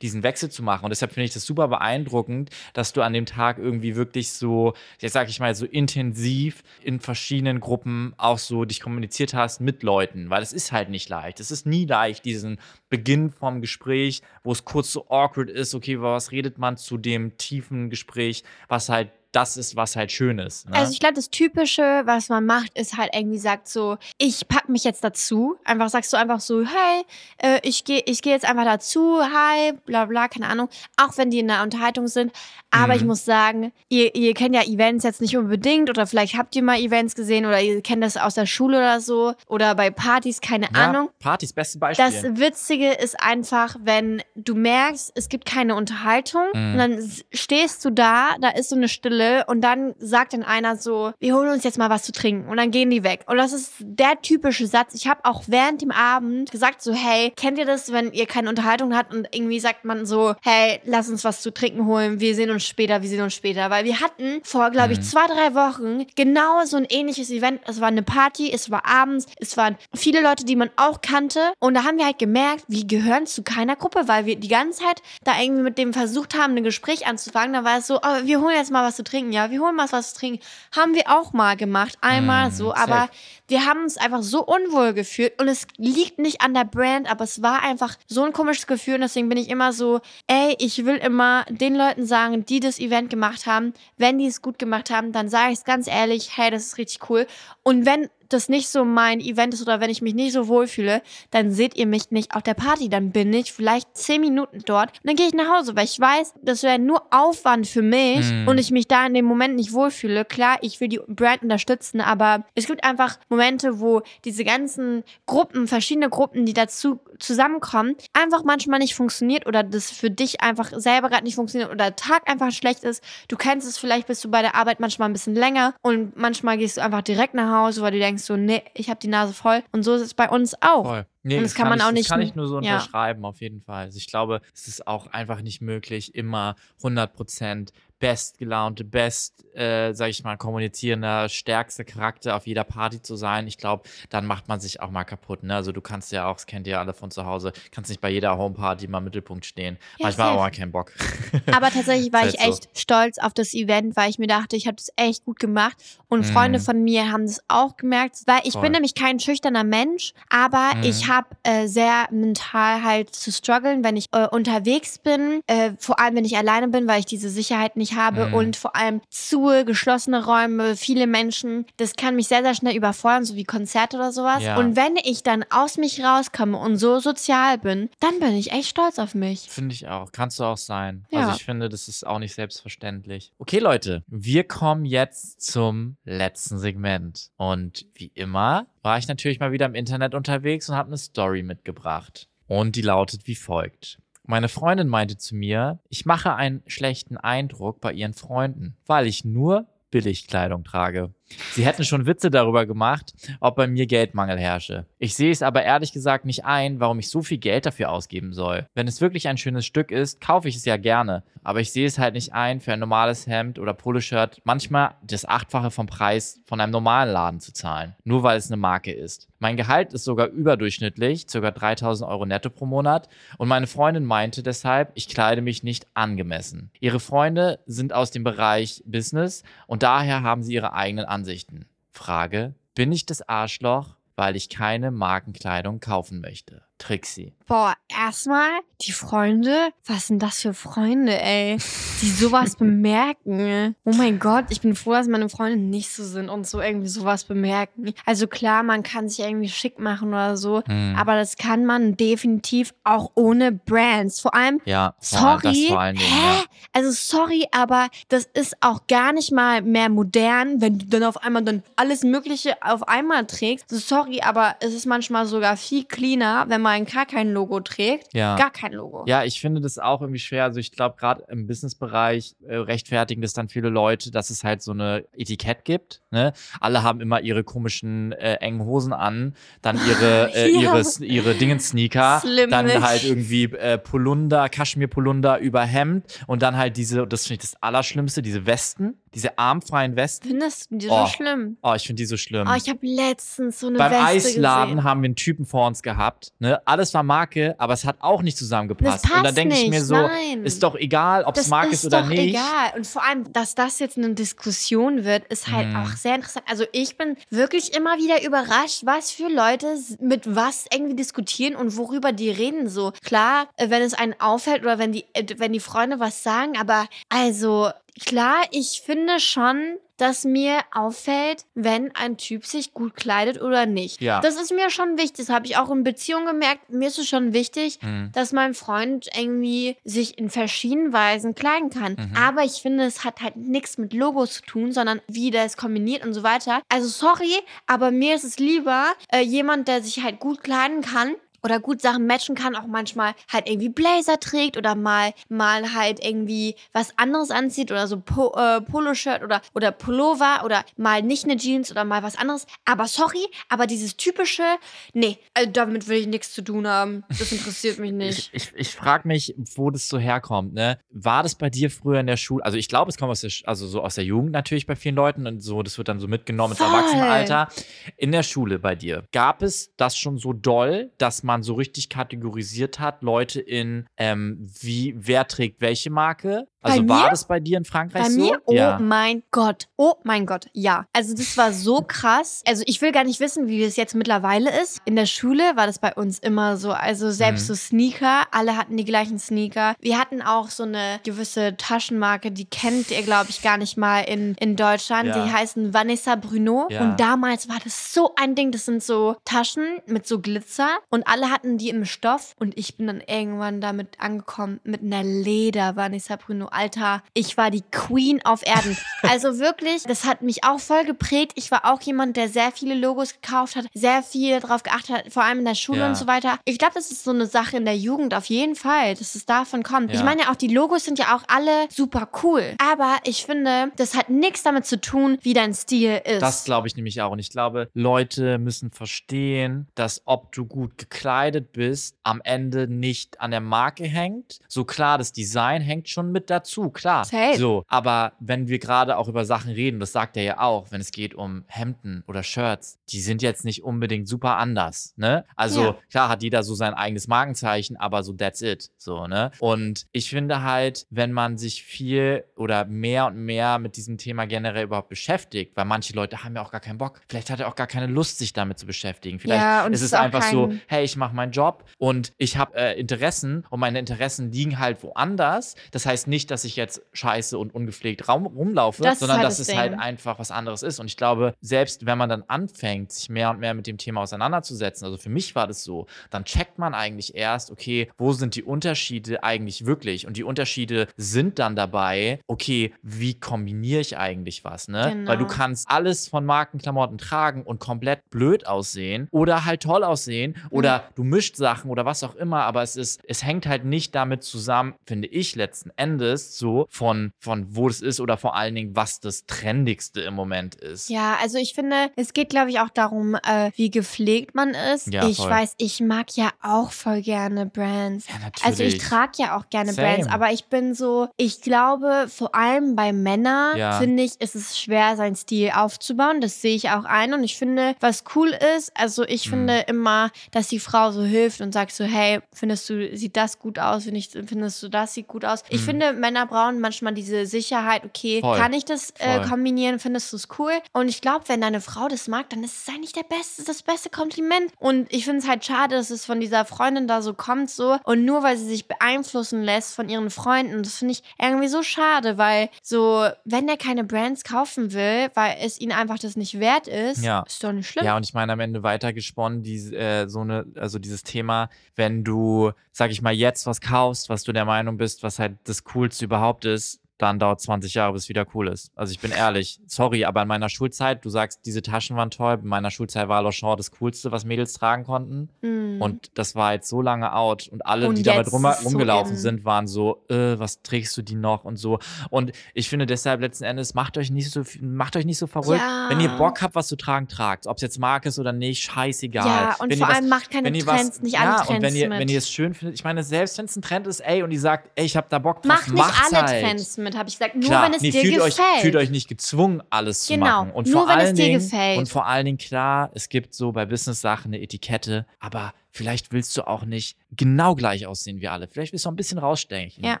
diesen Wechsel zu machen. Und deshalb finde ich das super beeindruckend, dass du an dem Tag irgendwie wirklich so, jetzt sag ich mal, so intensiv in verschiedenen Gruppen auch so dich kommuniziert hast mit Leuten. Weil es ist halt nicht leicht. Es ist nie leicht, diesen Beginn vom Gespräch, wo es kurz so awkward ist, okay, über was redet man zu dem tiefen Gespräch, was halt das ist, was halt schön ist. Ne? Also ich glaube, das Typische, was man macht, ist halt irgendwie sagt so, ich pack mich jetzt dazu. Einfach sagst du einfach so, hey, äh, ich gehe ich geh jetzt einfach dazu, hi, bla bla, keine Ahnung. Auch wenn die in einer Unterhaltung sind. Aber Mhm. ich muss sagen, ihr, ihr kennt ja Events jetzt nicht unbedingt oder vielleicht habt ihr mal Events gesehen oder ihr kennt das aus der Schule oder so oder bei Partys, keine ja, Ahnung. Partys, beste Beispiel. Das Witzige ist einfach, wenn du merkst, es gibt keine Unterhaltung Mhm. und dann stehst du da, da ist so eine Stille und dann sagt dann einer so, wir holen uns jetzt mal was zu trinken und dann gehen die weg. Und das ist der typische Satz. Ich habe auch während dem Abend gesagt so, hey, kennt ihr das, wenn ihr keine Unterhaltung habt und irgendwie sagt man so, hey, lass uns was zu trinken holen, wir sehen uns später, wir sehen uns später. Weil wir hatten vor, glaube ich, Mhm. zwei, drei Wochen genau so ein ähnliches Event. Es war eine Party, es war abends, es waren viele Leute, die man auch kannte. Und da haben wir halt gemerkt, wir gehören zu keiner Gruppe, weil wir die ganze Zeit da irgendwie mit dem versucht haben, ein Gespräch anzufangen. Da war es so, oh, wir holen jetzt mal was zu trinken. Ja, wir holen mal was zu trinken. Haben wir auch mal gemacht, einmal Mhm, so. safe. Aber wir haben uns einfach so unwohl gefühlt. Und es liegt nicht an der Brand, aber es war einfach so ein komisches Gefühl. Und deswegen bin ich immer so, ey, ich will immer den Leuten sagen, die das Event gemacht haben, wenn die es gut gemacht haben, dann sage ich es ganz ehrlich, hey, das ist richtig cool. Und wenn das nicht so mein Event ist oder wenn ich mich nicht so wohlfühle, dann seht ihr mich nicht auf der Party. Dann bin ich vielleicht zehn Minuten dort und dann gehe ich nach Hause, weil ich weiß, das wäre nur Aufwand für mich Mm. und ich mich da in dem Moment nicht wohlfühle. Klar, ich will die Brand unterstützen, aber es gibt einfach Momente, wo diese ganzen Gruppen, verschiedene Gruppen, die dazu zusammenkommen, einfach manchmal nicht funktioniert oder das für dich einfach selber gerade nicht funktioniert oder der Tag einfach schlecht ist. Du kennst es vielleicht, bist du bei der Arbeit manchmal ein bisschen länger und manchmal gehst du einfach direkt nach Hause, weil du denkst so, nee, ich habe die Nase voll. Und so ist es bei uns auch. Voll. Nee, Und das kann man ich, auch das nicht kann n- ich nur so ja. unterschreiben, auf jeden Fall. Also ich glaube, es ist auch einfach nicht möglich, immer 100% bestgelaunte, best, äh, sag ich mal, kommunizierender, stärkste Charakter auf jeder Party zu sein. Ich glaube, dann macht man sich auch mal kaputt. Ne? Also du kannst ja auch, das kennt ihr alle von zu Hause, kannst nicht bei jeder Homeparty mal im Mittelpunkt stehen. Ja, Manchmal auch mal keinen Bock. *laughs* Aber tatsächlich war ich halt echt stolz auf das Event, weil ich mir dachte, ich habe das echt gut gemacht. Und Mhm. Freunde von mir haben das auch gemerkt, weil ich Voll. bin nämlich kein schüchterner Mensch, aber Mhm. ich habe äh, sehr mental halt zu strugglen, wenn ich äh, unterwegs bin, äh, vor allem wenn ich alleine bin, weil ich diese Sicherheit nicht habe Mhm. und vor allem zu geschlossene Räume, viele Menschen, das kann mich sehr, sehr schnell überfordern, so wie Konzerte oder sowas. Ja. Und wenn ich dann aus mich rauskomme und so sozial bin, dann bin ich echt stolz auf mich. Finde ich auch. Kannst du auch sein. Ja. Also ich finde, das ist auch nicht selbstverständlich. Okay, Leute, wir kommen jetzt zum letzten Segment. Und wie immer war ich natürlich mal wieder im Internet unterwegs und habe eine Story mitgebracht. Und die lautet wie folgt. Meine Freundin meinte zu mir, ich mache einen schlechten Eindruck bei ihren Freunden, weil ich nur Billigkleidung trage. Sie hätten schon Witze darüber gemacht, ob bei mir Geldmangel herrsche. Ich sehe es aber ehrlich gesagt nicht ein, warum ich so viel Geld dafür ausgeben soll. Wenn es wirklich ein schönes Stück ist, kaufe ich es ja gerne. Aber ich sehe es halt nicht ein, für ein normales Hemd oder Poloshirt manchmal das Achtfache vom Preis von einem normalen Laden zu zahlen. Nur weil es eine Marke ist. Mein Gehalt ist sogar überdurchschnittlich, ca. 3000 Euro netto pro Monat. Und meine Freundin meinte deshalb, ich kleide mich nicht angemessen. Ihre Freunde sind aus dem Bereich Business und daher haben sie ihre eigenen Ansichten. Frage, bin ich das Arschloch, weil ich keine Markenkleidung kaufen möchte? Trixie. Boah, erstmal die Freunde. Was sind das für Freunde, ey? Die sowas *laughs* bemerken. Oh mein Gott, ich bin froh, dass meine Freunde nicht so sind und so irgendwie sowas bemerken. Also klar, man kann sich irgendwie schick machen oder so, Hm. aber das kann man definitiv auch ohne Brands. Vor allem, ja, allem- sorry, vor allen Dingen, hä? ja. Also sorry, aber das ist auch gar nicht mal mehr modern, wenn du dann auf einmal dann alles Mögliche auf einmal trägst. So, sorry, aber es ist manchmal sogar viel cleaner, wenn man gar kein Logo trägt. Ja. Gar kein Logo. Ja, ich finde das auch irgendwie schwer. Also ich glaube, gerade im Businessbereich äh, rechtfertigen das dann viele Leute, dass es halt so eine Etikett gibt. Ne? Alle haben immer ihre komischen äh, engen Hosen an, dann ihre, *laughs* äh, Ja. ihre, ihre Dingen-Sneaker, dann halt irgendwie äh, Polunder, Kaschmir-Polunder über Hemd und dann halt diese, das finde ich das Allerschlimmste, diese Westen, diese armfreien Westen. Findest du die Oh. so schlimm? Oh, ich finde die so schlimm. Oh, ich habe letztens so eine Beim Weste Eisladen gesehen. haben wir einen Typen vor uns gehabt. Ne? Alles war Marke, aber es hat auch nicht Das zusammengepasst. passt Und da denke ich mir so, nein. ist doch egal, ob es Marke ist ist oder doch nicht. egal. Und vor allem, dass das jetzt eine Diskussion wird, ist halt Mhm. auch sehr interessant. Also ich bin wirklich immer wieder überrascht, was für Leute mit was irgendwie diskutieren und worüber die reden. So klar, äh, wenn es einen auffällt oder wenn die, äh, wenn die Freunde was sagen, aber also klar, ich finde schon, dass mir auffällt, wenn ein Typ sich gut kleidet oder nicht. Ja. Das ist mir schon wichtig. Das habe ich auch in Beziehungen gemerkt. Mir ist es schon wichtig, Mhm. dass mein Freund irgendwie sich in verschiedenen Weisen kleiden kann. Mhm. Aber ich finde, es hat halt nichts mit Logos zu tun, sondern wie das kombiniert und so weiter. Also sorry, aber mir ist es lieber äh, jemand, der sich halt gut kleiden kann. Oder gut Sachen matchen kann, auch manchmal halt irgendwie Blazer trägt oder mal, mal halt irgendwie was anderes anzieht oder so po, äh, Poloshirt oder, oder Pullover oder mal nicht eine Jeans oder mal was anderes. Aber sorry, aber dieses typische, nee, also damit will ich nichts zu tun haben. Das interessiert mich nicht. Ich, ich, ich frage mich, wo das so herkommt. Ne? War das bei dir früher in der Schule? Also ich glaube, es kommt aus der, also so aus der Jugend natürlich bei vielen Leuten und so, das wird dann so mitgenommen ins Voll. Erwachsenenalter. In der Schule bei dir gab es das schon so doll, dass man so richtig kategorisiert hat, Leute in ähm, wie wer trägt welche Marke? Also Bei war das bei dir in Frankreich Bei so? mir, oh ja. mein Gott, oh mein Gott, ja. Also das war so krass. Also ich will gar nicht wissen, wie das jetzt mittlerweile ist. In der Schule war das bei uns immer so. Also selbst Mhm. so Sneaker, alle hatten die gleichen Sneaker. Wir hatten auch so eine gewisse Taschenmarke, die kennt ihr, glaube ich, gar nicht mal in, in Deutschland. Ja. Die heißen Vanessa Bruno. Ja. Und damals war das so ein Ding. Das sind so Taschen mit so Glitzer. Und alle hatten die im Stoff. Und ich bin dann irgendwann damit angekommen mit einer Leder Vanessa Bruno. Alter, ich war die Queen auf Erden. *laughs* Also wirklich, das hat mich auch voll geprägt. Ich war auch jemand, der sehr viele Logos gekauft hat, sehr viel darauf geachtet hat, vor allem in der Schule Ja. und so weiter. Ich glaube, das ist so eine Sache in der Jugend auf jeden Fall, dass es davon kommt. Ja. Ich meine ja auch, die Logos sind ja auch alle super cool. Aber ich finde, das hat nichts damit zu tun, wie dein Stil ist. Das glaube ich nämlich auch. Und ich glaube, Leute müssen verstehen, dass ob du gut gekleidet bist, am Ende nicht an der Marke hängt. So klar, das Design hängt schon mit dazu, klar. Safe. So, aber wenn wir gerade auch über Sachen reden, das sagt er ja auch, wenn es geht um Hemden oder Shirts, die sind jetzt nicht unbedingt super anders, ne? Also Ja. klar hat jeder so sein eigenes Markenzeichen, aber so that's it, so, ne? Und ich finde halt, wenn man sich viel oder mehr und mehr mit diesem Thema generell überhaupt beschäftigt, weil manche Leute haben ja auch gar keinen Bock, vielleicht hat er auch gar keine Lust, sich damit zu beschäftigen. Vielleicht Ja, ist es ist einfach so, hey, ich mache meinen Job und ich habe äh, Interessen und meine Interessen liegen halt woanders. Das heißt nicht, dass ich jetzt scheiße und ungepflegt raum, rumlaufe, Das sondern halt dass das es halt einfach was anderes ist. Und ich glaube, selbst wenn man dann anfängt, sich mehr und mehr mit dem Thema auseinanderzusetzen, also für mich war das so, dann checkt man eigentlich erst, okay, wo sind die Unterschiede eigentlich wirklich? Und die Unterschiede sind dann dabei, okay, wie kombiniere ich eigentlich was, ne? Weil du Genau. kannst alles von Markenklamotten tragen und komplett blöd aussehen oder halt toll aussehen oder du mischt Sachen oder was auch immer, aber es ist, es hängt halt nicht damit zusammen, finde ich letzten Endes so von, von wo es ist oder vor allen Dingen, was das Trendigste im Moment ist. Ja, also ich finde, es geht, glaube ich, auch darum, äh, wie gepflegt man ist. Ja, ich voll. weiß, ich mag ja auch voll gerne Brands. Ja, natürlich. Also ich trage ja auch gerne Same. Brands, aber ich bin so, ich glaube, vor allem bei Männern, Ja. finde ich, ist es schwer, seinen Stil aufzubauen. Das sehe ich auch ein. Und ich finde, was cool ist, also ich Mhm. finde immer, dass die Frau so hilft und sagt so, hey, findest du, sieht das gut aus? Findest du, das sieht gut aus? Ich Mhm. finde, Männer brauchen manchmal diese Sicherheit, okay, Voll. kann ich das äh, kombinieren? Findest du es cool? Und ich glaube, wenn deine Frau das mag, dann ist es eigentlich der beste, das beste Kompliment. Und ich finde es halt schade, dass es von dieser Freundin da so kommt, so. Und nur weil sie sich beeinflussen lässt von ihren Freunden, das finde ich irgendwie so schade, weil so, wenn er keine Brands kaufen will, weil es ihnen einfach das nicht wert ist, Ja. ist doch nicht schlimm. Ja, und ich meine am Ende weitergesponnen, die, äh, so eine, also dieses Thema, wenn du, sag ich mal, jetzt was kaufst, was du der Meinung bist, was halt das Coolste überhaupt ist, dann dauert 20 Jahre, bis es wieder cool ist. Also ich bin ehrlich, sorry, aber in meiner Schulzeit, du sagst, diese Taschen waren toll, in meiner Schulzeit war Longchamp das Coolste, was Mädels tragen konnten. Mm. Und das war jetzt so lange out und alle, Und die damit rum, so rumgelaufen in. sind, waren so, äh, was trägst du die noch und so. Und ich finde deshalb letzten Endes, macht euch nicht so, macht euch nicht so verrückt. Ja. Wenn ihr Bock habt, was zu tragen, tragt. Ob es jetzt Marke ist oder nicht, scheißegal. ja, und wenn vor ihr was, allem macht keine Trends, was, nicht ja, alle Trends und wenn ihr, mit. wenn ihr es schön findet, ich meine, selbst wenn es ein Trend ist, ey, und ihr sagt, ey, ich hab da Bock drauf, Mach nicht macht's alle halt. Trends mit, habe ich gesagt. Nur Klar, wenn es nee, dir fühlt gefällt. euch, fühlt euch nicht gezwungen, alles zu Genau, machen. Und nur vor wenn es allen dir Dingen, gefällt. Und vor allen Dingen, klar, es gibt so bei Business-Sachen eine Etikette, aber vielleicht willst du auch nicht genau gleich aussehen wie alle. Vielleicht willst du ein bisschen rausstechen. Ja.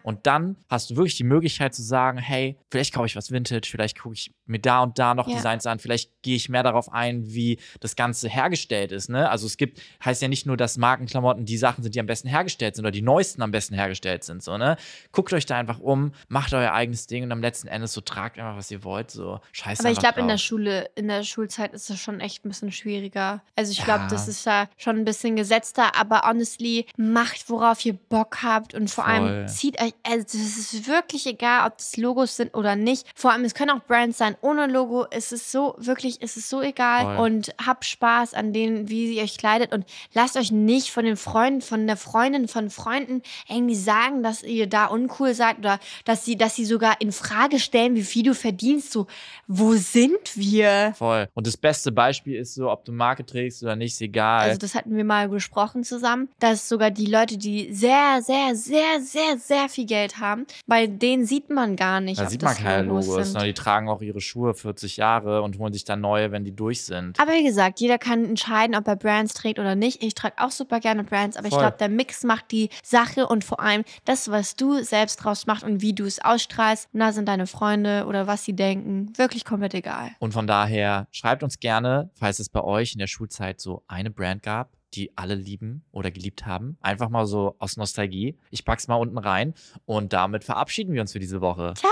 Und dann hast du wirklich die Möglichkeit zu sagen, hey, vielleicht kaufe ich was Vintage, vielleicht gucke ich mir da und da noch Ja. Designs an, vielleicht gehe ich mehr darauf ein, wie das Ganze hergestellt ist. Ne? Also es gibt, heißt ja nicht nur, dass Markenklamotten die Sachen sind, die am besten hergestellt sind oder die neuesten am besten hergestellt sind. So, ne? Guckt euch da einfach um, macht euer eigenes Ding und am letzten Endes so tragt einfach, was ihr wollt. So scheiß Aber ich glaube, in der. Schule, in der Schulzeit ist das schon echt ein bisschen schwieriger. Also ich Ja. glaube, das ist da schon ein bisschen gesetzter, aber honestly, macht, worauf ihr Bock habt und vor Voll. allem zieht euch, also es ist wirklich egal, ob das Logos sind oder nicht. Vor allem, es können auch Brands sein ohne Logo. Es ist so, wirklich, es ist so egal Voll. und habt Spaß an denen, wie ihr euch kleidet und lasst euch nicht von den Freunden, von der Freundin, von Freunden irgendwie sagen, dass ihr da uncool seid oder dass sie, dass sie sogar in Frage stellen, wie viel du verdienst. So, wo sind wir? Voll. Und das beste Beispiel ist so, ob du Marke trägst oder nicht, ist egal. Also das hatten wir mal besprochen zusammen, dass sogar die Leute, die sehr, sehr, sehr, sehr, sehr viel Geld haben, bei denen sieht man gar nicht, da sieht man keine Logos Logos, sondern die tragen auch ihre Schuhe 40 Jahre und holen sich dann neue, wenn die durch sind. Aber wie gesagt, jeder kann entscheiden, ob er Brands trägt oder nicht. Ich trage auch super gerne Brands, aber ich Voll. glaube, der Mix macht die Sache und vor allem das, was du selbst draus machst und wie du es ausstrahlst. Und da sind deine Freunde oder was sie denken, wirklich komplett egal. Und von daher schreibt uns gerne, falls es bei euch in der Schulzeit so eine Brand gab, die alle lieben oder geliebt haben. Einfach mal so aus Nostalgie. Ich pack's mal unten rein und damit verabschieden wir uns für diese Woche. Ciao!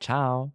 Ciao.